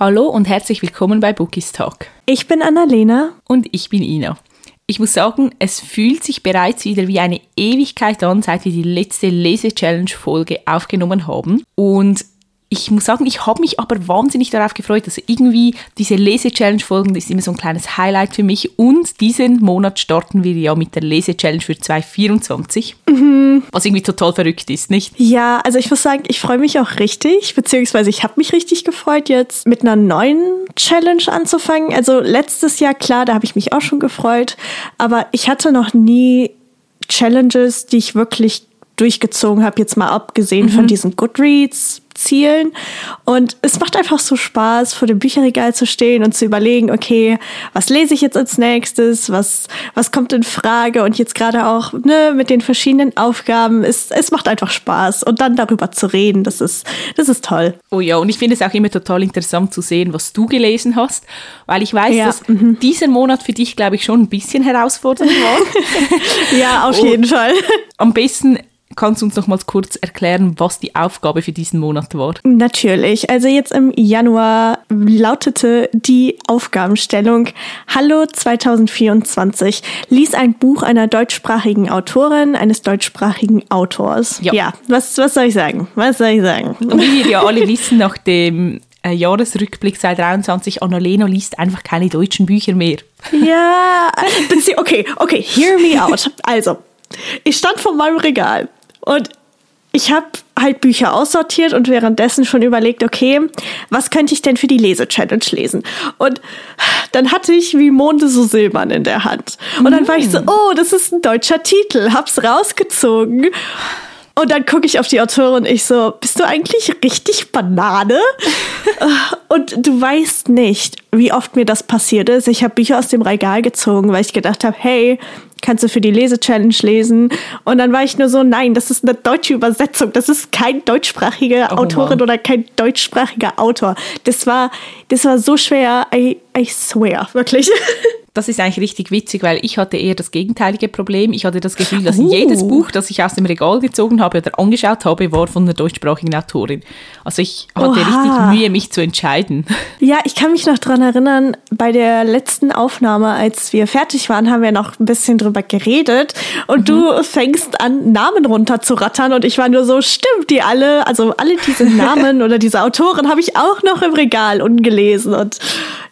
Hallo und herzlich willkommen bei Bookies Talk. Ich bin Annalena. Und ich bin Ina. Ich muss sagen, es fühlt sich bereits wieder wie eine Ewigkeit an, seit wir die letzte Lese-Challenge-Folge aufgenommen haben. Und ich muss sagen, ich habe mich aber wahnsinnig darauf gefreut. Also irgendwie diese Lese-Challenge-Folgen ist immer so ein kleines Highlight für mich. Und diesen Monat starten wir ja mit der Lese-Challenge für 2024. Mhm. Was irgendwie total verrückt ist, nicht? Ja, also ich muss sagen, ich freue mich auch richtig, beziehungsweise ich habe mich richtig gefreut, jetzt mit einer neuen Challenge anzufangen. Also letztes Jahr, klar, da habe ich mich auch schon gefreut. Aber ich hatte noch nie Challenges, die ich wirklich durchgezogen habe, jetzt mal abgesehen mhm. von diesen Goodreads Zielen. Und es macht einfach so Spaß, vor dem Bücherregal zu stehen und zu überlegen, okay, was lese ich jetzt als nächstes, was, was kommt in Frage und jetzt gerade auch ne, mit den verschiedenen Aufgaben. Es, es macht einfach Spaß und dann darüber zu reden, das ist, das ist toll. Oh ja, und ich finde es auch immer total interessant zu sehen, was du gelesen hast, weil ich weiß, ja. dass mhm. dieser Monat für dich, glaube ich, schon ein bisschen herausfordernd war. ja, auf jeden Fall. Am besten Kannst du uns noch mal kurz erklären, was die Aufgabe für diesen Monat war? Natürlich. Also jetzt im Januar lautete die Aufgabenstellung Hallo 2024. Lies ein Buch einer deutschsprachigen Autorin, eines deutschsprachigen Autors. Ja, ja was, was soll ich sagen? Was soll ich sagen? Und wie wir ja alle wissen, nach dem äh, Jahresrückblick 2023, Annalena liest einfach keine deutschen Bücher mehr. Ja, okay, okay, hear me out. Also, ich stand vor meinem Regal und ich habe halt Bücher aussortiert und währenddessen schon überlegt, okay, was könnte ich denn für die Lese-Challenge lesen? Und dann hatte ich wie Monde so silbern in der Hand. Und dann war ich so, mm. oh, das ist ein deutscher Titel, hab's rausgezogen. Und dann gucke ich auf die Autorin und ich so, bist du eigentlich richtig Banane? und du weißt nicht, wie oft mir das passiert ist. Ich habe Bücher aus dem Regal gezogen, weil ich gedacht habe, hey, kannst du für die Lese-Challenge lesen. Und dann war ich nur so, nein, das ist eine deutsche Übersetzung. Das ist kein deutschsprachige oh, Autorin wow. oder kein deutschsprachiger Autor. Das war, das war so schwer. I, I swear, wirklich. Das ist eigentlich richtig witzig, weil ich hatte eher das gegenteilige Problem. Ich hatte das Gefühl, dass uh. jedes Buch, das ich aus dem Regal gezogen habe oder angeschaut habe, war von einer deutschsprachigen Autorin. Also ich hatte Oha. richtig Mühe, mich zu entscheiden. Ja, ich kann mich noch daran erinnern, bei der letzten Aufnahme, als wir fertig waren, haben wir noch ein bisschen drüber geredet. Und mhm. du fängst an, Namen runterzurattern. Und ich war nur so, stimmt, die alle, also alle diese Namen oder diese Autoren habe ich auch noch im Regal ungelesen. Und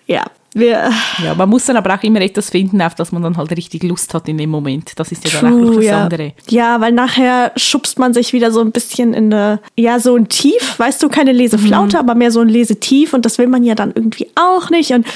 ja, wir, ja, man muss dann aber auch immer etwas finden, auf das man dann halt richtig Lust hat in dem Moment. Das ist ja dann True, auch das ja. andere. Ja, weil nachher schubst man sich wieder so ein bisschen in eine, ja, so ein Tief, weißt du, keine Leseflaute, mhm. aber mehr so ein Lesetief und das will man ja dann irgendwie auch nicht und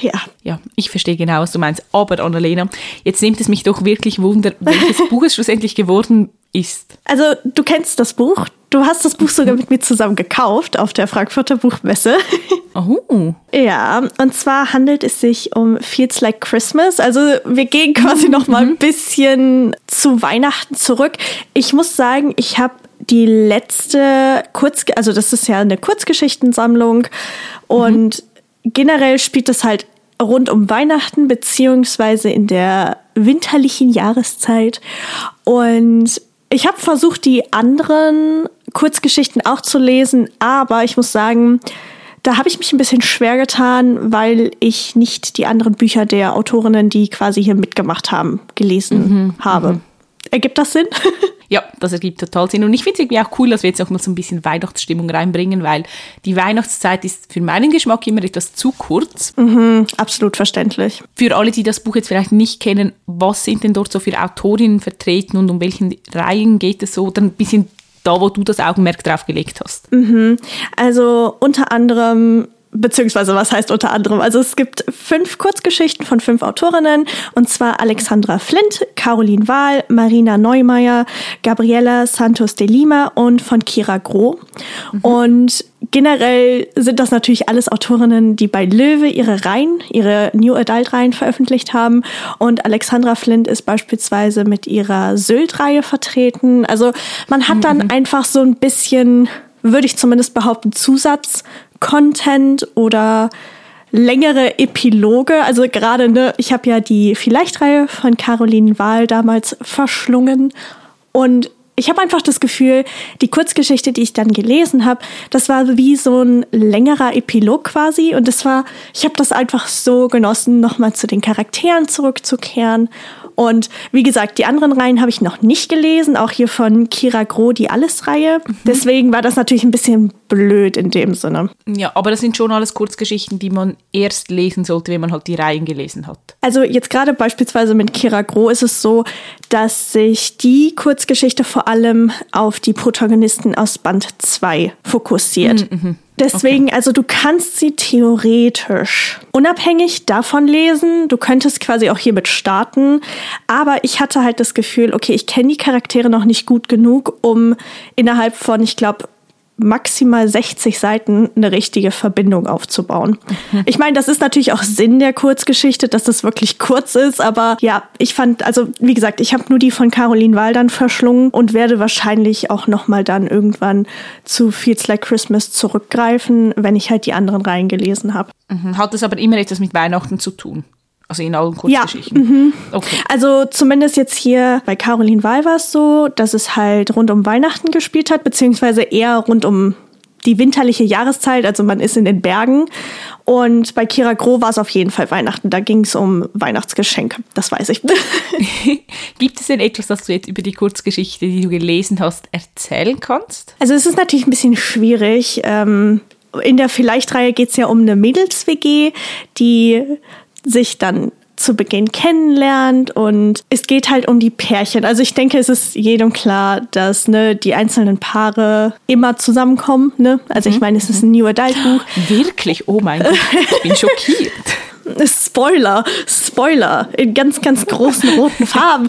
ja. Ja, ich verstehe genau, was du meinst. Aber Annalena, jetzt nimmt es mich doch wirklich Wunder, welches Buch es schlussendlich geworden ist. Also, du kennst das Buch. Du hast das Buch sogar mit mir zusammen gekauft auf der Frankfurter Buchmesse. Oh. Ja, und zwar handelt es sich um Feels Like Christmas. Also wir gehen quasi mhm. noch mal ein bisschen zu Weihnachten zurück. Ich muss sagen, ich habe die letzte Kurz, also das ist ja eine Kurzgeschichtensammlung und mhm. generell spielt es halt rund um Weihnachten beziehungsweise in der winterlichen Jahreszeit und ich habe versucht, die anderen Kurzgeschichten auch zu lesen, aber ich muss sagen, da habe ich mich ein bisschen schwer getan, weil ich nicht die anderen Bücher der Autorinnen, die quasi hier mitgemacht haben, gelesen mhm, habe. Mhm. Ergibt das Sinn? Ja, das ergibt total Sinn. Und ich finde es irgendwie auch cool, dass wir jetzt auch mal so ein bisschen Weihnachtsstimmung reinbringen, weil die Weihnachtszeit ist für meinen Geschmack immer etwas zu kurz. Mhm, absolut verständlich. Für alle, die das Buch jetzt vielleicht nicht kennen, was sind denn dort so für Autorinnen vertreten und um welchen Reihen geht es so? Oder ein bisschen da, wo du das Augenmerk drauf gelegt hast. Mhm. Also unter anderem beziehungsweise was heißt unter anderem? Also es gibt fünf Kurzgeschichten von fünf Autorinnen und zwar Alexandra Flint, Caroline Wahl, Marina Neumeier, Gabriela Santos de Lima und von Kira Groh. Mhm. Und generell sind das natürlich alles Autorinnen, die bei Löwe ihre Reihen, ihre New Adult Reihen veröffentlicht haben. Und Alexandra Flint ist beispielsweise mit ihrer Sylt-Reihe vertreten. Also man hat dann mhm. einfach so ein bisschen würde ich zumindest behaupten, Zusatz-Content oder längere Epiloge. Also gerade, ne, ich habe ja die Vielleicht-Reihe von Caroline Wahl damals verschlungen und ich habe einfach das Gefühl, die Kurzgeschichte, die ich dann gelesen habe, das war wie so ein längerer Epilog quasi. Und das war, ich habe das einfach so genossen, nochmal zu den Charakteren zurückzukehren und wie gesagt, die anderen Reihen habe ich noch nicht gelesen, auch hier von Kira Groh, die Alles-Reihe. Mhm. Deswegen war das natürlich ein bisschen blöd in dem Sinne. Ja, aber das sind schon alles Kurzgeschichten, die man erst lesen sollte, wenn man halt die Reihen gelesen hat. Also jetzt gerade beispielsweise mit Kira Groh ist es so, dass sich die Kurzgeschichte vor allem auf die Protagonisten aus Band 2 fokussiert. Mhm, mhm. Deswegen, okay. also du kannst sie theoretisch unabhängig davon lesen. Du könntest quasi auch hiermit starten. Aber ich hatte halt das Gefühl, okay, ich kenne die Charaktere noch nicht gut genug, um innerhalb von, ich glaube, maximal 60 Seiten eine richtige Verbindung aufzubauen. Ich meine, das ist natürlich auch Sinn der Kurzgeschichte, dass das wirklich kurz ist, aber ja, ich fand, also wie gesagt, ich habe nur die von Caroline Waldern verschlungen und werde wahrscheinlich auch nochmal dann irgendwann zu Feels Like Christmas zurückgreifen, wenn ich halt die anderen reingelesen habe. Mhm. Hat das aber immer etwas mit Weihnachten zu tun? Also in allen Kurzgeschichten. Ja, mhm. okay. Also zumindest jetzt hier bei Caroline Wahl war es so, dass es halt rund um Weihnachten gespielt hat, beziehungsweise eher rund um die winterliche Jahreszeit, also man ist in den Bergen. Und bei Kira Groh war es auf jeden Fall Weihnachten. Da ging es um Weihnachtsgeschenke, das weiß ich. Gibt es denn etwas, das du jetzt über die Kurzgeschichte, die du gelesen hast, erzählen kannst? Also es ist natürlich ein bisschen schwierig. Ähm, in der Vielleicht-Reihe geht es ja um eine Mädels-WG, die sich dann zu Beginn kennenlernt und es geht halt um die Pärchen. Also ich denke, es ist jedem klar, dass ne, die einzelnen Paare immer zusammenkommen. Ne? Also ich mhm. meine, es ist ein New Adult Buch. Wirklich? Oh mein Gott, ich bin schockiert. Spoiler, Spoiler in ganz, ganz großen roten Farben.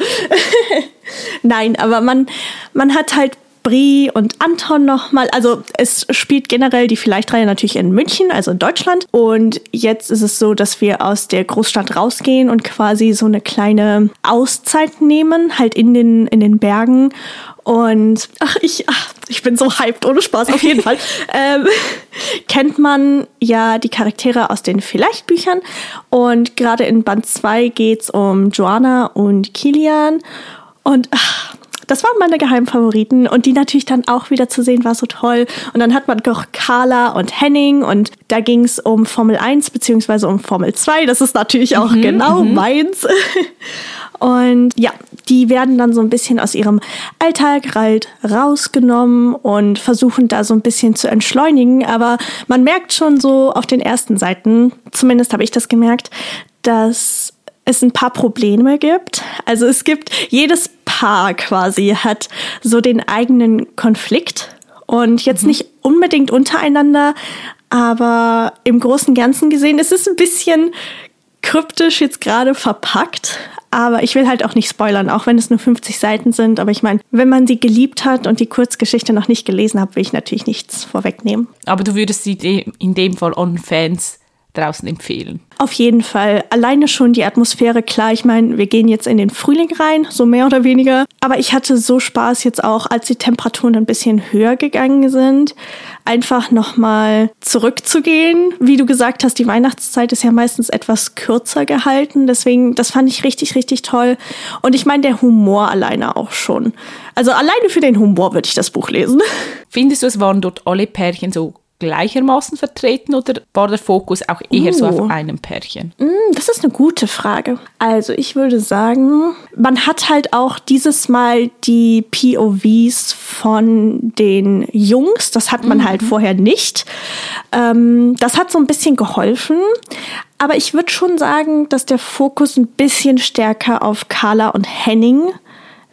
Nein, aber man, man hat halt Brie und Anton nochmal. Also es spielt generell die Vielleicht-Reihe natürlich in München, also in Deutschland. Und jetzt ist es so, dass wir aus der Großstadt rausgehen und quasi so eine kleine Auszeit nehmen, halt in den, in den Bergen. Und ach, ich, ach, ich bin so hyped, ohne Spaß, auf jeden Fall. ähm, kennt man ja die Charaktere aus den Vielleicht-Büchern. Und gerade in Band 2 geht es um Joanna und Kilian. Und ach, das waren meine Geheimfavoriten und die natürlich dann auch wieder zu sehen war so toll. Und dann hat man noch Carla und Henning und da ging es um Formel 1 beziehungsweise um Formel 2. Das ist natürlich auch mhm, genau mhm. meins. Und ja, die werden dann so ein bisschen aus ihrem Alltag halt rausgenommen und versuchen da so ein bisschen zu entschleunigen. Aber man merkt schon so auf den ersten Seiten, zumindest habe ich das gemerkt, dass es ein paar Probleme gibt. Also es gibt jedes Paar quasi hat so den eigenen Konflikt und jetzt mhm. nicht unbedingt untereinander, aber im Großen und Ganzen gesehen ist es ein bisschen kryptisch jetzt gerade verpackt. Aber ich will halt auch nicht spoilern, auch wenn es nur 50 Seiten sind. Aber ich meine, wenn man sie geliebt hat und die Kurzgeschichte noch nicht gelesen hat, will ich natürlich nichts vorwegnehmen. Aber du würdest sie in dem Fall an Fans draußen empfehlen. Auf jeden Fall. Alleine schon die Atmosphäre, klar, ich meine, wir gehen jetzt in den Frühling rein, so mehr oder weniger. Aber ich hatte so Spaß jetzt auch, als die Temperaturen ein bisschen höher gegangen sind, einfach nochmal zurückzugehen. Wie du gesagt hast, die Weihnachtszeit ist ja meistens etwas kürzer gehalten. Deswegen, das fand ich richtig, richtig toll. Und ich meine, der Humor alleine auch schon. Also alleine für den Humor würde ich das Buch lesen. Findest du, es waren dort alle Pärchen so gleichermaßen vertreten oder war der Fokus auch eher uh. so auf uh. einem Pärchen? Mm, das ist eine gute Frage. Also ich würde sagen, man hat halt auch dieses Mal die POVs von den Jungs. Das hat man mhm. halt vorher nicht. Ähm, das hat so ein bisschen geholfen. Aber ich würde schon sagen, dass der Fokus ein bisschen stärker auf Carla und Henning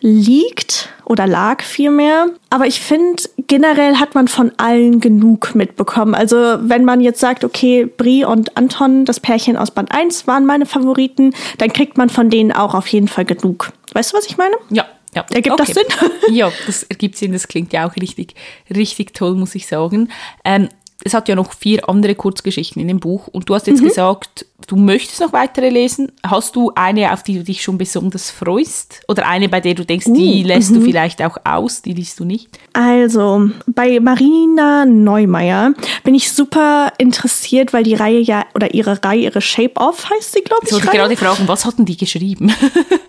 liegt oder lag vielmehr. Aber ich finde, generell hat man von allen genug mitbekommen. Also wenn man jetzt sagt, okay, Brie und Anton, das Pärchen aus Band 1 waren meine Favoriten, dann kriegt man von denen auch auf jeden Fall genug. Weißt du, was ich meine? Ja. Ja. Ergibt okay. das Sinn? ja, das ergibt Sinn. Das klingt ja auch richtig, richtig toll, muss ich sagen. Ähm, es hat ja noch vier andere Kurzgeschichten in dem Buch und du hast jetzt mhm. gesagt, du möchtest noch weitere lesen. Hast du eine, auf die du dich schon besonders freust? Oder eine, bei der du denkst, uh, die lässt du mhm. vielleicht auch aus, die liest du nicht? Also, bei Marina Neumeier bin ich super interessiert, weil die Reihe ja, oder ihre Reihe, ihre Shape Off heißt sie, glaube ich. Ich wollte gerade fragen, was hatten die geschrieben?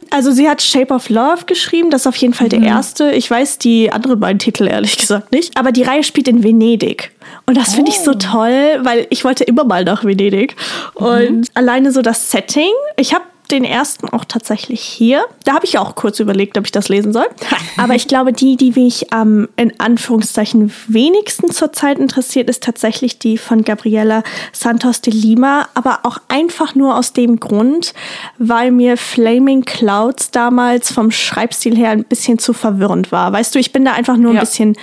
Also sie hat Shape of Love geschrieben, das ist auf jeden Fall der erste. Ich weiß die anderen beiden Titel ehrlich gesagt nicht. Aber die Reihe spielt in Venedig. Und das finde ich so toll, weil ich wollte immer mal nach Venedig. Und alleine so das Setting. Ich habe den ersten auch tatsächlich hier. Da habe ich auch kurz überlegt, ob ich das lesen soll. Aber ich glaube, die, die mich am in Anführungszeichen wenigsten zurzeit interessiert, ist tatsächlich die von Gabriela Santos de Lima. Aber auch einfach nur aus dem Grund, weil mir Flaming Clouds damals vom Schreibstil her ein bisschen zu verwirrend war. Weißt du, ich bin da einfach nur ein Ja. bisschen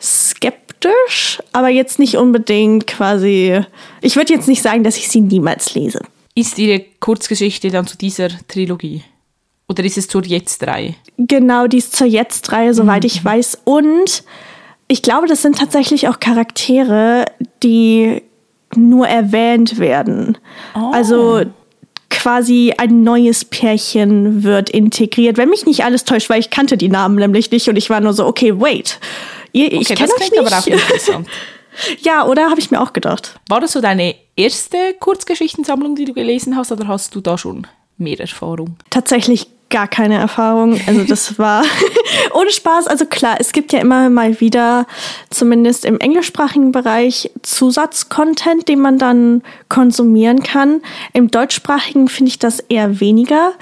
skeptisch, aber jetzt nicht unbedingt quasi. Ich würde jetzt nicht sagen, dass ich sie niemals lese. Ist Ihre Kurzgeschichte dann zu dieser Trilogie? Oder ist es zur Jetzt-Reihe? Genau, die ist zur Jetzt-Reihe, soweit ich weiß. Und ich glaube, das sind tatsächlich auch Charaktere, die nur erwähnt werden. Also quasi ein neues Pärchen wird integriert. Wenn mich nicht alles täuscht, weil ich kannte die Namen nämlich nicht und ich war nur so, okay, wait. Ihr, ich Okay, kenne das euch nicht. aber auch interessant. ja, oder habe ich mir auch gedacht. War das so deine erste Kurzgeschichtensammlung, die du gelesen hast, oder hast du da schon mehr Erfahrung? tatsächlich gar keine Erfahrung. Also das war ohne Spaß. Also klar, es gibt ja immer mal wieder, zumindest im englischsprachigen Bereich, Zusatzcontent, den man dann konsumieren kann. Im deutschsprachigen finde ich das eher weniger.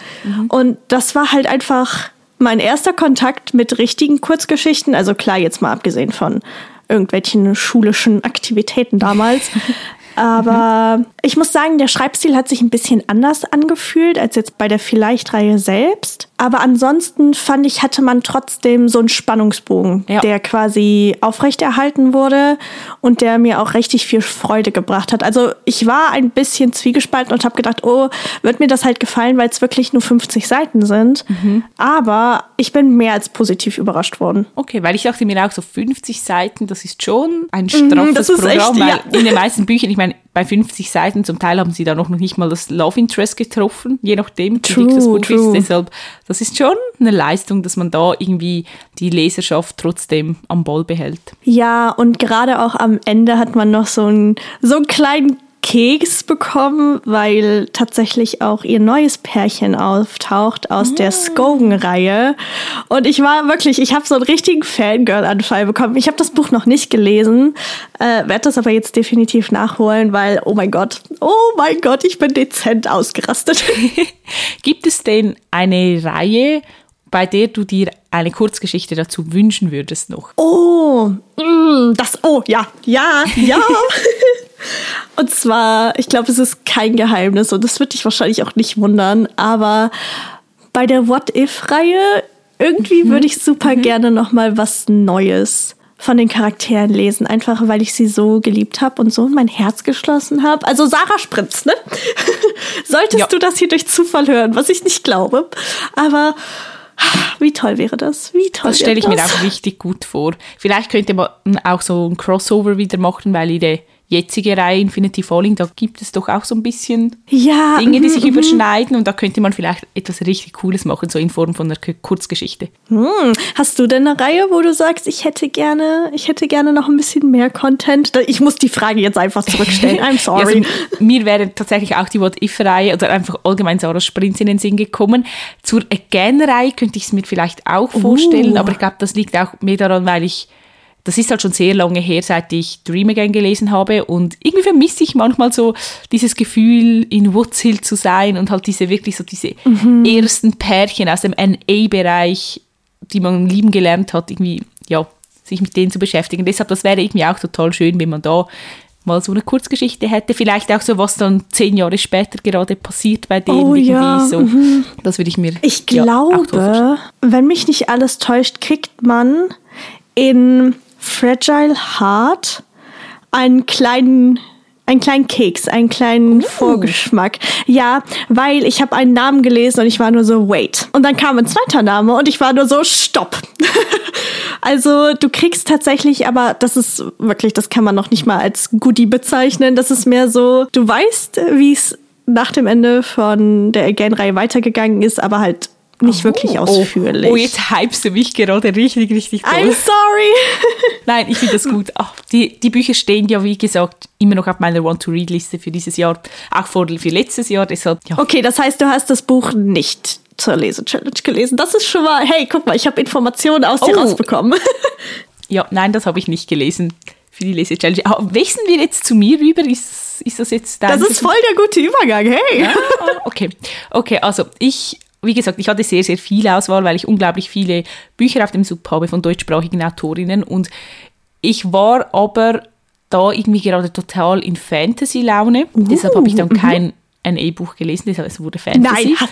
Und das war halt einfach mein erster Kontakt mit richtigen Kurzgeschichten. Also klar, jetzt mal abgesehen von irgendwelchen schulischen Aktivitäten damals. Aber ich muss sagen, der Schreibstil hat sich ein bisschen anders angefühlt als jetzt bei der Vielleicht-Reihe selbst. Aber ansonsten fand ich, hatte man trotzdem so einen Spannungsbogen, Ja. der quasi aufrechterhalten wurde und der mir auch richtig viel Freude gebracht hat. Also ich war ein bisschen zwiegespalten und habe gedacht, oh, wird mir das halt gefallen, weil es wirklich nur 50 Seiten sind. Aber ich bin mehr als positiv überrascht worden. Okay, weil ich dachte mir auch so 50 Seiten, das ist schon ein straffes Mhm, das ist Programm, echt, weil ja. in den meisten Büchern, ich meine, bei 50 Seiten zum Teil haben sie da noch nicht mal das Love Interest getroffen, je nachdem, wie True, dick das Buch true. ist. Deshalb, das ist schon eine Leistung, dass man da irgendwie die Leserschaft trotzdem am Ball behält. Ja, und gerade auch am Ende hat man noch so einen, so einen kleinen Keks bekommen, weil tatsächlich auch ihr neues Pärchen auftaucht aus der Skogan-Reihe. Und ich war wirklich, ich habe so einen richtigen Fangirl-Anfall bekommen. Ich habe das Buch noch nicht gelesen, äh, werde das aber jetzt definitiv nachholen, weil, oh mein Gott, oh mein Gott, ich bin dezent ausgerastet. Gibt es denn eine Reihe, bei der du dir eine Kurzgeschichte dazu wünschen würdest noch? Oh, mm, das, oh, ja, ja, ja. und zwar, ich glaube, es ist kein Geheimnis und das wird dich wahrscheinlich auch nicht wundern, aber bei der What If-Reihe, irgendwie würde ich super gerne noch mal was Neues von den Charakteren lesen, einfach weil ich sie so geliebt habe und so in mein Herz geschlossen habe. Also Sarah Spritz, ne? Solltest Ja. du das hier durch Zufall hören, was ich nicht glaube, aber wie toll wäre das? Wie toll Das stelle ich wäre mir auch richtig gut vor. Vielleicht könnte man auch so ein Crossover wieder machen, weil ihre jetzige Reihe Infinity Falling, da gibt es doch auch so ein bisschen Ja, Dinge, die mhm, sich mhm. überschneiden und da könnte man vielleicht etwas richtig Cooles machen, so in Form von einer Kurzgeschichte. Hm. Hast du denn eine Reihe, wo du sagst, ich hätte gerne, ich hätte gerne noch ein bisschen mehr Content? Ich muss die Frage jetzt einfach zurückstellen. I'm Ja, sorry. also, mir wäre tatsächlich auch die What-If-Reihe oder einfach allgemein Sarah Sprintz in den Sinn gekommen. Zur Again-Reihe könnte ich es mir vielleicht auch vorstellen, Uh. aber ich glaube, das liegt auch mehr daran, weil ich das ist halt schon sehr lange her, seit ich Dream Again gelesen habe und irgendwie vermisse ich manchmal so dieses Gefühl, in Woods Hill zu sein und halt diese wirklich so diese ersten Pärchen aus dem NA-Bereich, die man lieben gelernt hat, irgendwie, ja, sich mit denen zu beschäftigen. Deshalb, das wäre irgendwie auch total schön, wenn man da mal so eine Kurzgeschichte hätte. Vielleicht auch so, was dann zehn Jahre später gerade passiert bei denen. Oh irgendwie ja, so. Das würde ich mir Ich ja, glaube, wenn mich nicht alles täuscht, kriegt man in Fragile Heart einen kleinen einen kleinen Keks, einen kleinen Vorgeschmack. Ja, weil ich habe einen Namen gelesen und ich war nur so, wait. Und dann kam ein zweiter Name und ich war nur so, stopp. also du kriegst tatsächlich, aber das ist wirklich, das kann man noch nicht mal als Goodie bezeichnen. Das ist mehr so, du weißt, wie es nach dem Ende von der Again-Reihe weitergegangen ist, aber halt nicht wirklich ausführlich. Oh, oh, jetzt hypst du mich gerade richtig, richtig toll. I'm sorry. Nein, ich finde das gut. Ach, die, die Bücher stehen ja, wie gesagt, immer noch auf meiner Want-to-Read-Liste für dieses Jahr, auch vor, für letztes Jahr. Deshalb, ja. Okay, das heißt, du hast das Buch nicht zur Lese-Challenge gelesen. Das ist schon mal, hey, guck mal, ich habe Informationen aus dir Oh. rausbekommen. Ja, nein, das habe ich nicht gelesen für die Lese-Challenge. Aber wechseln wir jetzt zu mir rüber? Ist, ist das jetzt dein Das ist voll der gute Übergang, hey. Ah, okay. Okay, also ich, wie gesagt, ich hatte sehr, sehr viel Auswahl, weil ich unglaublich viele Bücher auf dem Sub habe von deutschsprachigen Autorinnen und ich war aber da irgendwie gerade total in Fantasy-Laune. Deshalb habe ich dann kein ein E-Buch gelesen, deshalb es wurde Fantasy. Nein,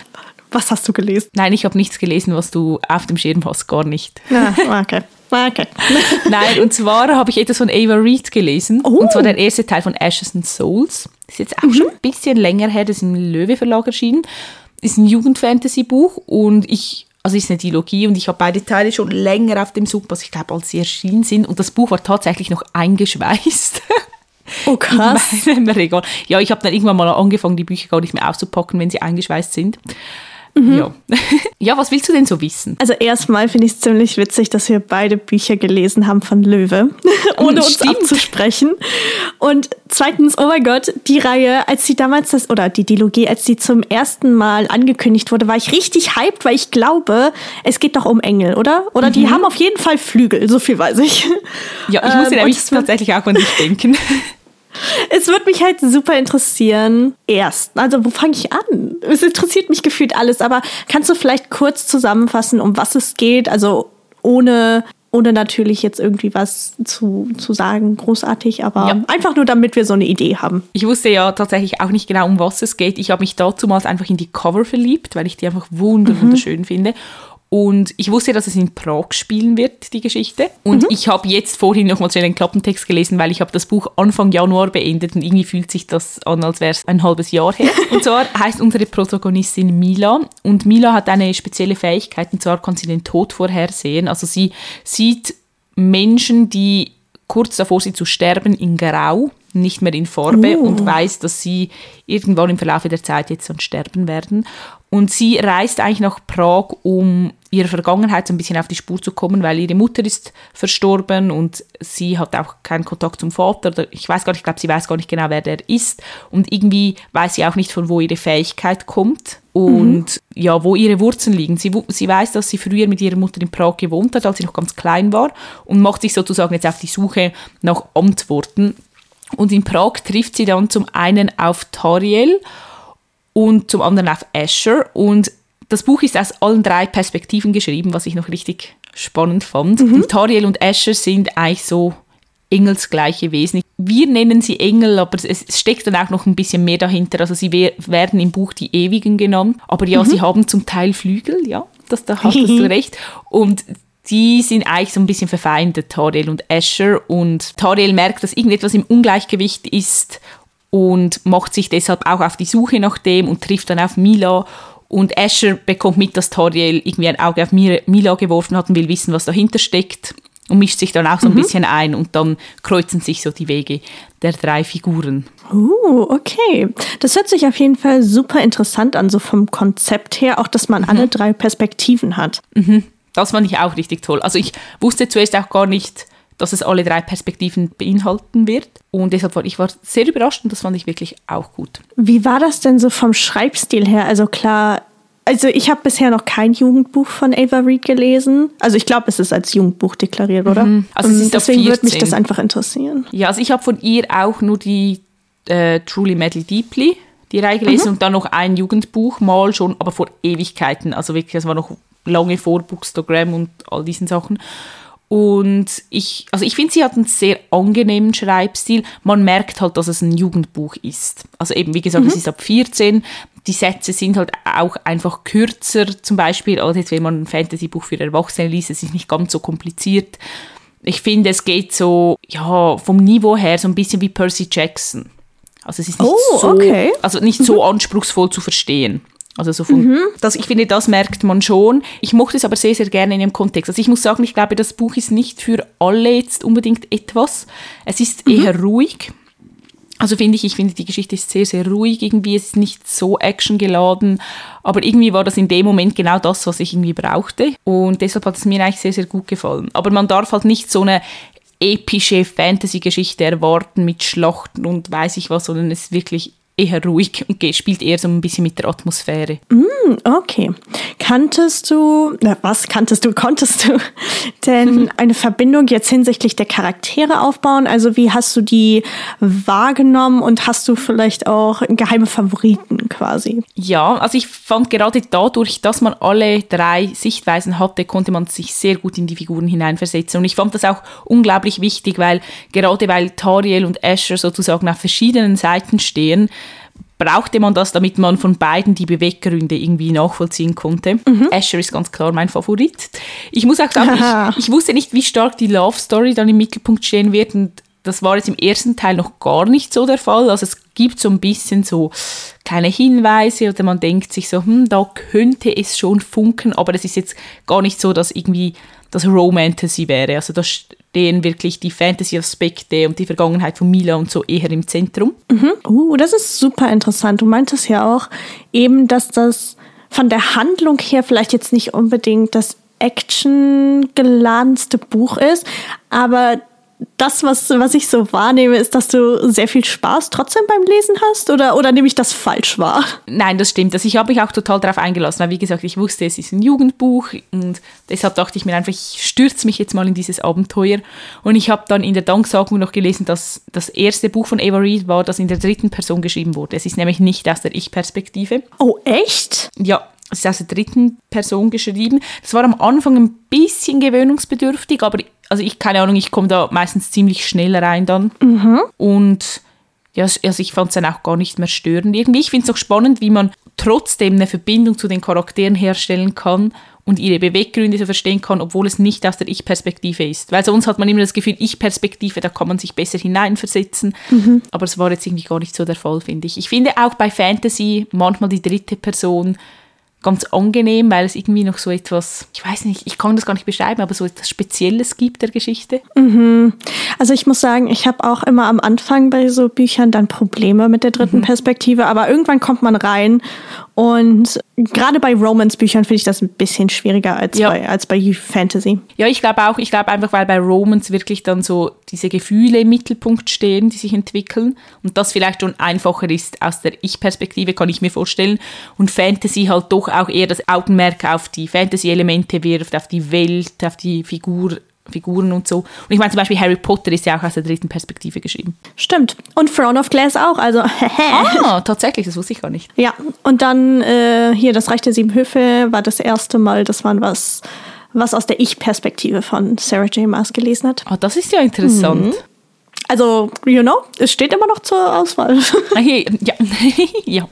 was hast du gelesen? Nein, ich habe nichts gelesen, was du auf dem Schirm hast, gar nicht. Ah, okay. Okay. Nein, und zwar habe ich etwas von Ava Reed gelesen. Oh. Und zwar der erste Teil von Ashes and Souls. Das ist jetzt auch schon ein bisschen länger her, das ist im Löwe Verlag erschienen. Ist ein Jugendfantasy-Buch und ich, also ist eine Dilogie und ich habe beide Teile schon länger auf dem also ich glaube, als sie erschienen sind. Und das Buch war tatsächlich noch eingeschweißt. Oh, krass. in meinem Regal. Ja, ich habe dann irgendwann mal angefangen, die Bücher gar nicht mehr auszupacken, wenn sie eingeschweißt sind. Ja. ja, was willst du denn so wissen? Also erstmal finde ich es ziemlich witzig, dass wir beide Bücher gelesen haben von Löwe, ohne uns Stimmt. abzusprechen. Und zweitens, oh mein Gott, die Reihe, als sie damals das, oder die Dilogie, als sie zum ersten Mal angekündigt wurde, war ich richtig hyped, weil ich glaube, es geht doch um Engel, oder? Oder die haben auf jeden Fall Flügel, so viel weiß ich. Ja, ich musste Ähm, nämlich tatsächlich auch an dich denken. Es würde mich halt super interessieren. Erst, also wo fange ich an? Es interessiert mich gefühlt alles, aber kannst du vielleicht kurz zusammenfassen, um was es geht? Also ohne, ohne natürlich jetzt irgendwie was zu, zu sagen, großartig, aber Ja. einfach nur, damit wir so eine Idee haben. Ich wusste ja tatsächlich auch nicht genau, um was es geht. Ich habe mich dazumals einfach in die Cover verliebt, weil ich die einfach Mhm. wunderschön finde. Und ich wusste, dass es in Prag spielen wird, die Geschichte. Und Mhm. ich habe jetzt vorhin nochmal schnell den Klappentext gelesen, weil ich habe das Buch Anfang Januar beendet und irgendwie fühlt sich das an, als wäre es ein halbes Jahr her. Und zwar heißt unsere Protagonistin Mila. Und Mila hat eine spezielle Fähigkeit, und zwar kann sie den Tod vorhersehen. Also sie sieht Menschen, die kurz davor sind zu sterben, in Grau, nicht mehr in Farbe Oh. und weiß, dass sie irgendwann im Verlauf der Zeit jetzt dann sterben werden. Und sie reist eigentlich nach Prag, um ihrer Vergangenheit so ein bisschen auf die Spur zu kommen, weil ihre Mutter ist verstorben und sie hat auch keinen Kontakt zum Vater. Ich weiß gar nicht, ich glaube, sie weiß gar nicht genau, wer der ist. Und irgendwie weiß sie auch nicht, von wo ihre Fähigkeit kommt und ja, wo ihre Wurzeln liegen. Sie, sie weiß, dass sie früher mit ihrer Mutter in Prag gewohnt hat, als sie noch ganz klein war und macht sich sozusagen jetzt auf die Suche nach Antworten. Und in Prag trifft sie dann zum einen auf Tariel und zum anderen auf Asher. Und das Buch ist aus allen drei Perspektiven geschrieben, was ich noch richtig spannend fand. Und Tariel und Asher sind eigentlich so engelsgleiche Wesen. Wir nennen sie Engel, aber es steckt dann auch noch ein bisschen mehr dahinter. Also sie we- werden im Buch die Ewigen genannt. Aber ja, sie haben zum Teil Flügel, ja, das, da hast du recht. Und die sind eigentlich so ein bisschen verfeindet, Tariel und Asher. Und Tariel merkt, dass irgendetwas im Ungleichgewicht ist und macht sich deshalb auch auf die Suche nach dem und trifft dann auf Mila. Und Asher bekommt mit, dass Tariel irgendwie ein Auge auf Mila geworfen hat und will wissen, was dahinter steckt und mischt sich dann auch so ein bisschen ein und dann kreuzen sich so die Wege der drei Figuren. Uh, okay. Das hört sich auf jeden Fall super interessant an, so vom Konzept her, auch dass man alle drei Perspektiven hat. Das fand ich auch richtig toll. Also ich wusste zuerst auch gar nicht, dass es alle drei Perspektiven beinhalten wird. Und deshalb war ich war sehr überrascht und das fand ich wirklich auch gut. Wie war das denn so vom Schreibstil her? Also klar, also ich habe bisher noch kein Jugendbuch von Ava Reed gelesen. Also ich glaube, es ist als Jugendbuch deklariert, oder? Also es ist deswegen würde mich 14. das einfach interessieren. Ja, also ich habe von ihr auch nur die äh, Truly Madly Deeply, die Reihe gelesen und dann noch ein Jugendbuch, mal schon, aber vor Ewigkeiten. Also wirklich, das war noch lange vor Bookstagram und all diesen Sachen. Und ich, also ich finde, sie hat einen sehr angenehmen Schreibstil. Man merkt halt, dass es ein Jugendbuch ist. Also eben, wie gesagt, es ist ab 14. Die Sätze sind halt auch einfach kürzer, zum Beispiel, als jetzt, wenn man ein Fantasy-Buch für Erwachsene liest. Es ist nicht ganz so kompliziert. Ich finde, es geht so, ja, vom Niveau her so ein bisschen wie Percy Jackson. Also es ist nicht Oh, so, okay. also nicht so anspruchsvoll zu verstehen. Also so von, das, ich finde, das merkt man schon. Ich mochte es aber sehr, sehr gerne in dem Kontext. Also ich muss sagen, ich glaube, das Buch ist nicht für alle jetzt unbedingt etwas. Es ist eher ruhig. Also finde ich, ich finde, die Geschichte ist sehr, sehr ruhig irgendwie. Es ist nicht so actiongeladen. Aber irgendwie war das in dem Moment genau das, was ich irgendwie brauchte. Und deshalb hat es mir eigentlich sehr, sehr gut gefallen. Aber man darf halt nicht so eine epische Fantasy-Geschichte erwarten mit Schlachten und weiß ich was, sondern es ist wirklich eher ruhig und spielt eher so ein bisschen mit der Atmosphäre. Mm, okay. Kanntest du, na, was kanntest du, konntest du denn eine Verbindung jetzt hinsichtlich der Charaktere aufbauen? Also wie hast du die wahrgenommen und hast du vielleicht auch geheime Favoriten quasi? Ja, also ich fand gerade dadurch, dass man alle drei Sichtweisen hatte, konnte man sich sehr gut in die Figuren hineinversetzen. Und ich fand das auch unglaublich wichtig, weil gerade weil Tariel und Asher sozusagen auf verschiedenen Seiten stehen, brauchte man das, damit man von beiden die Beweggründe irgendwie nachvollziehen konnte. Mhm. Asher ist ganz klar mein Favorit. Ich muss auch sagen, ich, ich, wusste nicht, wie stark die Love Story dann im Mittelpunkt stehen wird und das war jetzt im ersten Teil noch gar nicht so der Fall. Also es gibt so ein bisschen so kleine Hinweise oder man denkt sich so, hm, da könnte es schon funken, aber es ist jetzt gar nicht so, dass irgendwie das Romantasy wäre. Also da stehen wirklich die Fantasy-Aspekte und die Vergangenheit von Mila und so eher im Zentrum. Mhm. Uh, das ist super interessant. Du meintest ja auch eben, dass das von der Handlung her vielleicht jetzt nicht unbedingt das actiongeladenste Buch ist, aber das, was, was ich so wahrnehme, ist, dass du sehr viel Spaß trotzdem beim Lesen hast? Oder, oder nehme ich das falsch wahr? Nein, das stimmt. Also ich habe mich auch total darauf eingelassen, weil wie gesagt, ich wusste, es ist ein Jugendbuch und deshalb dachte ich mir einfach, ich stürze mich jetzt mal in dieses Abenteuer. Und ich habe dann in der Danksagung noch gelesen, dass das erste Buch von Ava Reed war, das in der dritten Person geschrieben wurde. Es ist nämlich nicht aus der Ich-Perspektive. Oh, echt? Ja, es ist aus der dritten Person geschrieben. Das war am Anfang ein bisschen gewöhnungsbedürftig, aber also ich, keine Ahnung, ich komme da meistens ziemlich schnell rein dann. Mhm. Und ja, also ich fand es dann auch gar nicht mehr störend. Irgendwie, ich finde es auch spannend, wie man trotzdem eine Verbindung zu den Charakteren herstellen kann und ihre Beweggründe so verstehen kann, obwohl es nicht aus der Ich-Perspektive ist. Weil sonst hat man immer das Gefühl, Ich-Perspektive, da kann man sich besser hineinversetzen. Mhm. Aber es war jetzt irgendwie gar nicht so der Fall, finde ich. Ich finde auch bei Fantasy manchmal die dritte Person ganz angenehm, weil es irgendwie noch so etwas, ich weiß nicht, ich kann das gar nicht beschreiben, aber so etwas Spezielles gibt der Geschichte. Mhm. Also ich muss sagen, ich habe auch immer am Anfang bei so Büchern dann Probleme mit der dritten mhm. Perspektive, aber irgendwann kommt man rein und gerade bei Romance-Büchern finde ich das ein bisschen schwieriger als, ja. bei, als bei Fantasy. Ja, ich glaube auch, ich glaube einfach, weil bei Romance wirklich dann so diese Gefühle im Mittelpunkt stehen, die sich entwickeln und das vielleicht schon einfacher ist aus der Ich-Perspektive, kann ich mir vorstellen. Und Fantasy halt doch auch eher das Augenmerk auf die Fantasy-Elemente wirft, auf die Welt, auf die Figur, Figuren und so. Und ich meine zum Beispiel Harry Potter ist ja auch aus der dritten Perspektive geschrieben. Stimmt. Und Throne of Glass auch. Also ah, tatsächlich, das wusste ich gar nicht. Ja, und dann äh, hier das Reich der Sieben Höfe war das erste Mal, dass man was, was aus der Ich-Perspektive von Sarah J. Maas gelesen hat. Ah, das ist ja interessant. Mhm. Also, you know, es steht immer noch zur Auswahl. Okay, ja. ja.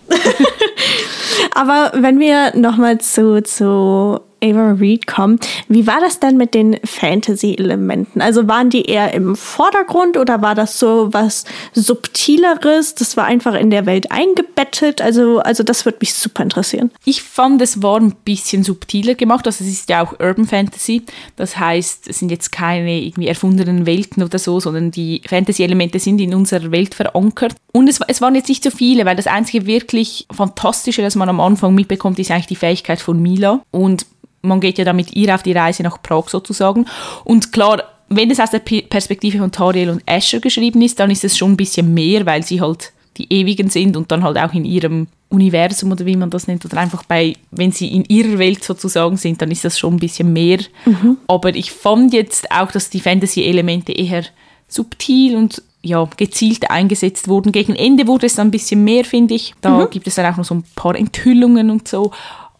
Aber wenn wir nochmal zu, zu Ava Reed kommen. Wie war das denn mit den Fantasy-Elementen? Also waren die eher im Vordergrund oder war das so was Subtileres? Das war einfach in der Welt eingebettet. Also, also das würde mich super interessieren. Ich fand, es war ein bisschen subtiler gemacht. Also es ist ja auch Urban Fantasy. Das heißt, es sind jetzt keine irgendwie erfundenen Welten oder so, sondern die Fantasy-Elemente sind in unserer Welt verankert. Und es, es waren jetzt nicht so viele, weil das einzige wirklich Fantastische, das man am Anfang mitbekommt, ist eigentlich die Fähigkeit von Mila. Und man geht ja dann mit ihr auf die Reise nach Prag sozusagen. Und klar, wenn es aus der Perspektive von Tariel und Asher geschrieben ist, dann ist es schon ein bisschen mehr, weil sie halt die Ewigen sind und dann halt auch in ihrem Universum oder wie man das nennt, oder einfach bei, wenn sie in ihrer Welt sozusagen sind, dann ist das schon ein bisschen mehr. Mhm. Aber ich fand jetzt auch, dass die Fantasy-Elemente eher subtil und ja, gezielt eingesetzt wurden. Gegen Ende wurde es dann ein bisschen mehr, finde ich. Da mhm. gibt es dann auch noch so ein paar Enthüllungen und so.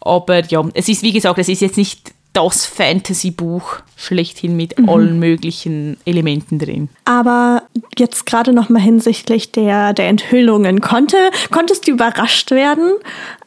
Aber ja, es ist wie gesagt, es ist jetzt nicht das Fantasy-Buch schlechthin mit mhm. allen möglichen Elementen drin. Aber jetzt gerade noch mal hinsichtlich der, der Enthüllungen. Konnte, konntest du überrascht werden?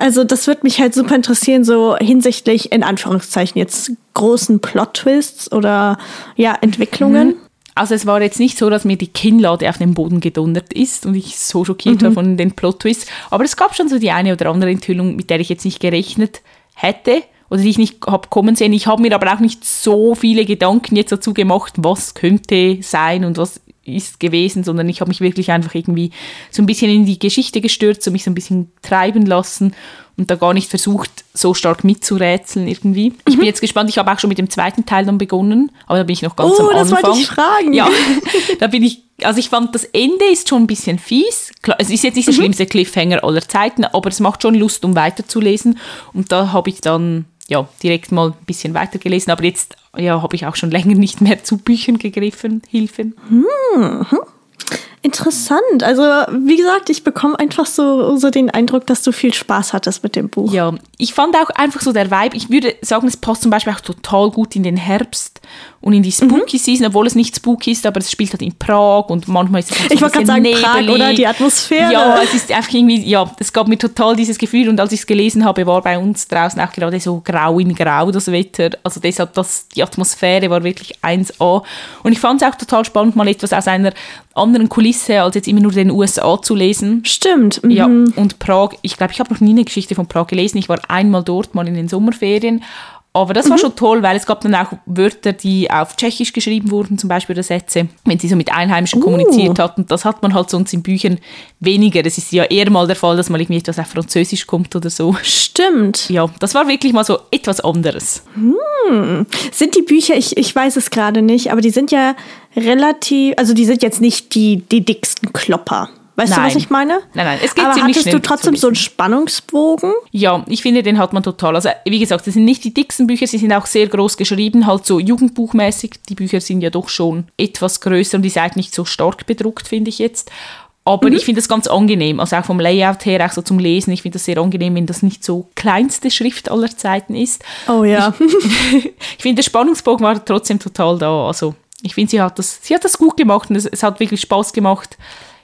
Also das würde mich halt super interessieren, so hinsichtlich, in Anführungszeichen jetzt, großen Plot-Twists oder ja, Entwicklungen. Mhm. Also es war jetzt nicht so, dass mir die Kinnlade auf den Boden gedonnert ist und ich so schockiert mhm. war von den Plot-Twists. Aber es gab schon so die eine oder andere Enthüllung, mit der ich jetzt nicht gerechnet hätte oder die ich nicht habe kommen sehen. Ich habe mir aber auch nicht so viele Gedanken jetzt dazu gemacht, was könnte sein und was ist gewesen, sondern ich habe mich wirklich einfach irgendwie so ein bisschen in die Geschichte gestürzt und mich so ein bisschen treiben lassen und da gar nicht versucht, so stark mitzurätseln irgendwie. Ich bin jetzt gespannt, ich habe auch schon mit dem zweiten Teil dann begonnen, aber da bin ich noch ganz Oh, am das Anfang. wollte ich fragen. Ja, da bin ich, also ich fand, das Ende ist schon ein bisschen fies. Klar, es ist jetzt nicht der schlimmste Cliffhanger aller Zeiten, aber es macht schon Lust, um weiterzulesen. Und da habe ich dann ja, direkt mal ein bisschen weitergelesen, aber jetzt ja, habe ich auch schon länger nicht mehr zu Büchern gegriffen, Hilfen. Interessant. Also, wie gesagt, ich bekomme einfach so, so den Eindruck, dass du viel Spaß hattest mit dem Buch. Ja, ich fand auch einfach so der Vibe, ich würde sagen, es passt zum Beispiel auch total gut in den Herbst und in die Spooky Season, obwohl es nicht spooky ist, aber es spielt halt in Prag und manchmal ist es halt so Ich wollte gerade sagen, bisschen Prag, nebelig. oder? Die Atmosphäre. Ja, es ist einfach irgendwie, ja, es gab mir total dieses Gefühl und als ich es gelesen habe, war bei uns draußen auch gerade so grau in grau das Wetter. Also deshalb, das, die Atmosphäre war wirklich 1A. Und ich fand es auch total spannend, mal etwas aus einer anderen Kulisse als jetzt immer nur den USA zu lesen. Stimmt. Mhm. Ja, und Prag, ich glaube, ich habe noch nie eine Geschichte von Prag gelesen. Ich war einmal dort, mal in den Sommerferien. Aber das war schon toll, weil es gab dann auch Wörter, die auf Tschechisch geschrieben wurden, zum Beispiel oder Sätze, wenn sie so mit Einheimischen kommuniziert hatten. Das hat man halt sonst in Büchern weniger. Es ist ja eher mal der Fall, dass mal irgendwie etwas auf Französisch kommt oder so. Stimmt. Ja, das war wirklich mal so etwas anderes. Sind die Bücher, ich, ich weiß es gerade nicht, aber die sind ja relativ, also die sind jetzt nicht die, die dicksten Klopper. Weißt du, Nein. was ich meine? Nein, nein, es geht aber ziemlich hattest schnell du trotzdem so einen Spannungsbogen? Ja, ich finde, den hat man total. Also, wie gesagt, das sind nicht die dicksten Bücher, sie sind auch sehr groß geschrieben, halt so jugendbuchmäßig. Die Bücher sind ja doch schon etwas größer und die Seite nicht so stark bedruckt, finde ich jetzt. Aber ich finde das ganz angenehm, also auch vom Layout her, auch so zum Lesen. Ich finde das sehr angenehm, wenn das nicht so kleinste Schrift aller Zeiten ist. Oh ja. Ich finde, der Spannungsbogen war trotzdem total da. Also, ich finde, sie hat das, sie hat das gut gemacht und es, es hat wirklich Spaß gemacht.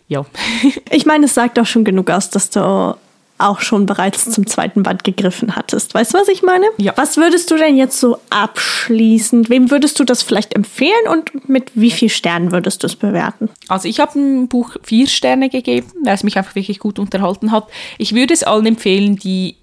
Ja. Ich meine, es sagt auch schon genug aus, dass du auch schon bereits zum zweiten Band gegriffen hattest. Weißt du, was ich meine? Ja. Was würdest du denn jetzt so abschließend, wem würdest du das vielleicht empfehlen und mit wie viel Sternen würdest du es bewerten? Also ich habe dem Buch vier Sterne gegeben, weil es mich einfach wirklich gut unterhalten hat. Ich würde es allen empfehlen, die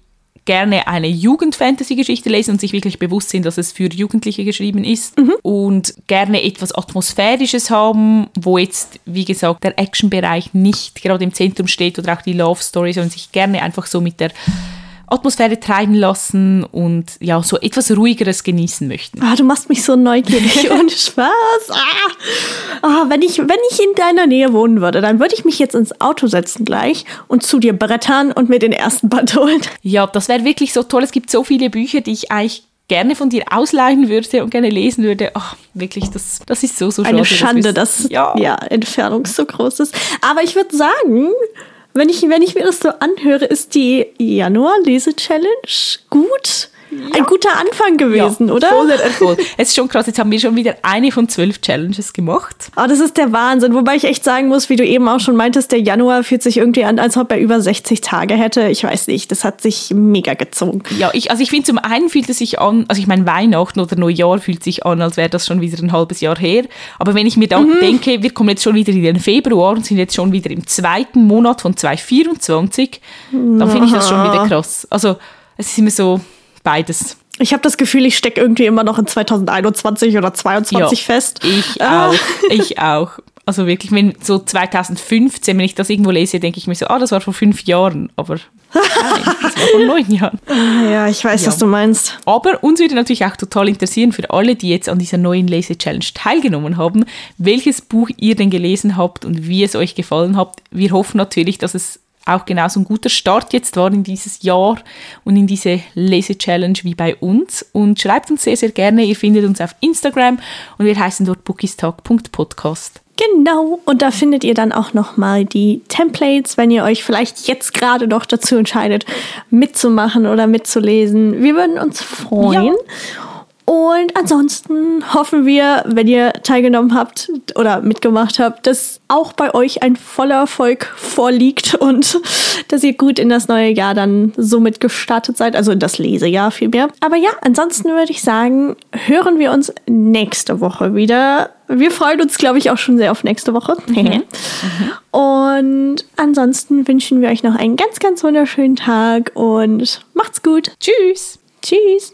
gerne eine Jugend-Fantasy-Geschichte lesen und sich wirklich bewusst sind, dass es für Jugendliche geschrieben ist und gerne etwas Atmosphärisches haben, wo jetzt, wie gesagt, der Action-Bereich nicht gerade im Zentrum steht oder auch die Love-Story, sondern sich gerne einfach so mit der Atmosphäre treiben lassen und ja, so etwas Ruhigeres genießen möchten. Ah, du machst mich so neugierig und Spaß. Ah. Ah, wenn, ich, wenn ich in deiner Nähe wohnen würde, dann würde ich mich jetzt ins Auto setzen gleich und zu dir brettern und mir den ersten Band holen. Ja, das wäre wirklich so toll. Es gibt so viele Bücher, die ich eigentlich gerne von dir ausleihen würde und gerne lesen würde. Ach, wirklich, das, das ist so, so schade. Eine Schande, wir- dass ja. ja. Entfernung so groß ist. Aber ich würde sagen, wenn ich, wenn ich mir das so anhöre, ist die Januar-Lese-Challenge gut. Ein guter Anfang gewesen, oder? Voller Erfolg. Es ist schon krass, jetzt haben wir schon wieder eine von zwölf Challenges gemacht. Oh, das ist der Wahnsinn. Wobei ich echt sagen muss, wie du eben auch schon meintest, der Januar fühlt sich irgendwie an, als ob er über 60 Tage hätte. Ich weiß nicht, das hat sich mega gezogen. Ja, ich, also ich finde, zum einen fühlt es sich an, also ich meine, Weihnachten oder Neujahr fühlt sich an, als wäre das schon wieder ein halbes Jahr her. Aber wenn ich mir dann denke, wir kommen jetzt schon wieder in den Februar und sind jetzt schon wieder im zweiten Monat von 2024, dann finde ich das schon wieder krass. Also es ist immer so beides. Ich habe das Gefühl, ich stecke irgendwie immer noch in 2021 oder 2022 Ja, fest. Ich Ah. auch, ich auch. Also wirklich, wenn so 2015, wenn ich das irgendwo lese, denke ich mir so, ah, das war vor fünf Jahren, aber nein, das war vor neun Jahren. Ja, ich weiß, was du meinst. Aber uns würde natürlich auch total interessieren, für alle, die jetzt an dieser neuen Lese-Challenge teilgenommen haben, welches Buch ihr denn gelesen habt und wie es euch gefallen hat. Wir hoffen natürlich, dass es auch genauso ein guter Start jetzt war in dieses Jahr und in diese Lese-Challenge wie bei uns. Und schreibt uns sehr, sehr gerne. Ihr findet uns auf Instagram und wir heißen dort bookistag.podcast. Genau, und da findet ihr dann auch nochmal die Templates, wenn ihr euch vielleicht jetzt gerade noch dazu entscheidet, mitzumachen oder mitzulesen. Wir würden uns freuen. Ja. Und ansonsten hoffen wir, wenn ihr teilgenommen habt oder mitgemacht habt, dass auch bei euch ein voller Erfolg vorliegt und dass ihr gut in das neue Jahr dann somit gestartet seid, also in das Lesejahr vielmehr. Aber ja, ansonsten würde ich sagen, hören wir uns nächste Woche wieder. Wir freuen uns, glaube ich, auch schon sehr auf nächste Woche. Und ansonsten wünschen wir euch noch einen ganz, ganz wunderschönen Tag und macht's gut. Tschüss! Tschüss.